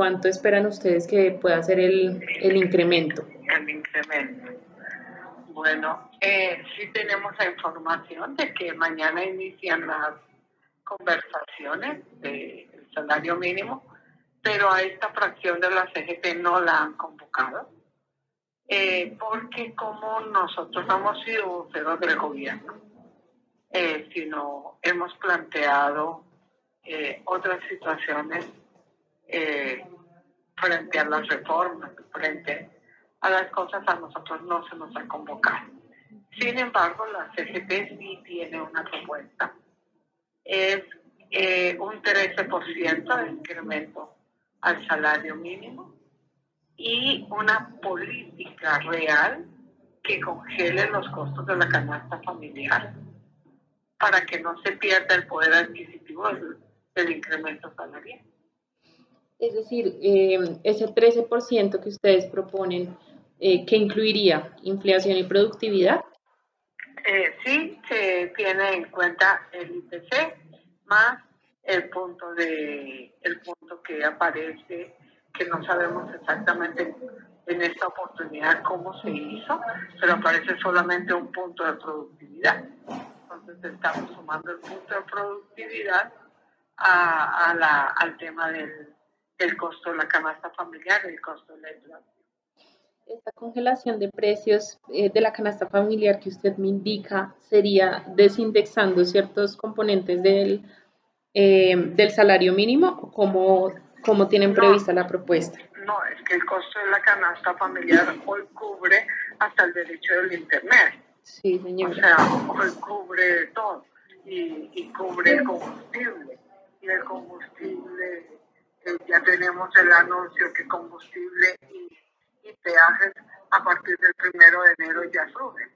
cuánto esperan ustedes que pueda ser el, el incremento? El incremento. Bueno, eh, sí tenemos la información de que mañana inician las conversaciones del salario mínimo, pero a esta fracción de la CGT no la han convocado, eh, porque como nosotros no hemos sido voceros del gobierno, eh, sino hemos planteado eh, otras situaciones frente a las reformas, frente a las cosas, a nosotros no se nos ha convocado. Sin embargo, la CGT sí tiene una propuesta es eh, un 13% de incremento al salario mínimo y una política real que congele los costos de la canasta familiar para que no se pierda el poder adquisitivo del, incremento salarial. Es decir, eh, ese 13% que ustedes proponen, eh, ¿qué incluiría inflación y productividad? Eh, sí, se tiene en cuenta el IPC más el punto de el punto que aparece que no sabemos exactamente en esta oportunidad cómo se hizo, pero aparece solamente un punto de productividad. Entonces estamos sumando el punto de productividad a, la, al tema del, del costo de la canasta familiar el costo de la inflación esta congelación de precios eh, de la canasta familiar que usted me indica sería desindexando ciertos componentes del, eh, del salario mínimo como, como tienen prevista la propuesta? No, es que el costo de la canasta familiar hoy cubre hasta el derecho del Internet. Sí, señora. O sea, hoy cubre todo y, y cubre el combustible. Y el combustible, eh, ya tenemos el anuncio que combustible y y peajes a partir del primero de enero ya suben.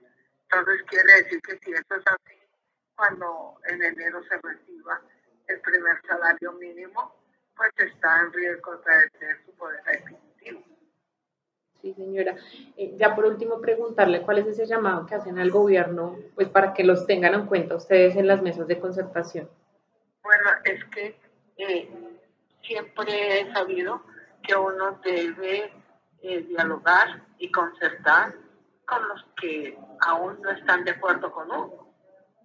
Entonces quiere decir que si esto es así, cuando en enero se reciba el primer salario mínimo, pues está en riesgo de su poder adquisitivo. Sí, señora. Eh, ya por último, preguntarle cuál es ese llamado que hacen al gobierno, pues para que los tengan en cuenta ustedes en las mesas de concertación. Bueno, es que eh, siempre he sabido que uno debe eh, dialogar y concertar con los que aún no están de acuerdo con uno,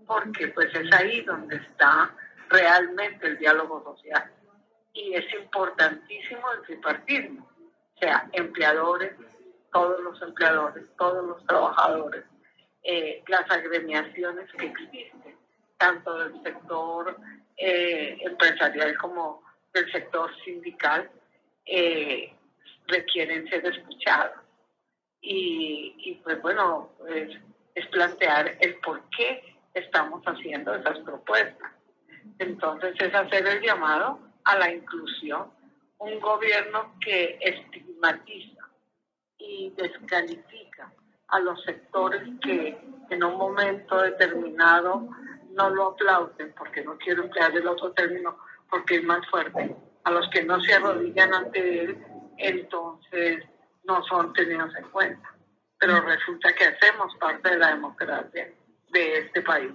porque pues es ahí donde está realmente el diálogo social. Y es importantísimo el tripartismo, o sea, empleadores, todos los empleadores, todos los trabajadores, eh, las agremiaciones que existen, tanto del sector eh, empresarial como del sector sindical, eh, requieren ser escuchados. Y, y pues bueno, es, es plantear el por qué estamos haciendo esas propuestas. Entonces es hacer el llamado a la inclusión, un gobierno que estigmatiza y descalifica a los sectores que en un momento determinado no lo aplauden, porque no quiero emplear el otro término porque es más fuerte, a los que no se arrodillan ante él entonces no son tenidos en cuenta. Pero resulta que hacemos parte de la democracia de este país.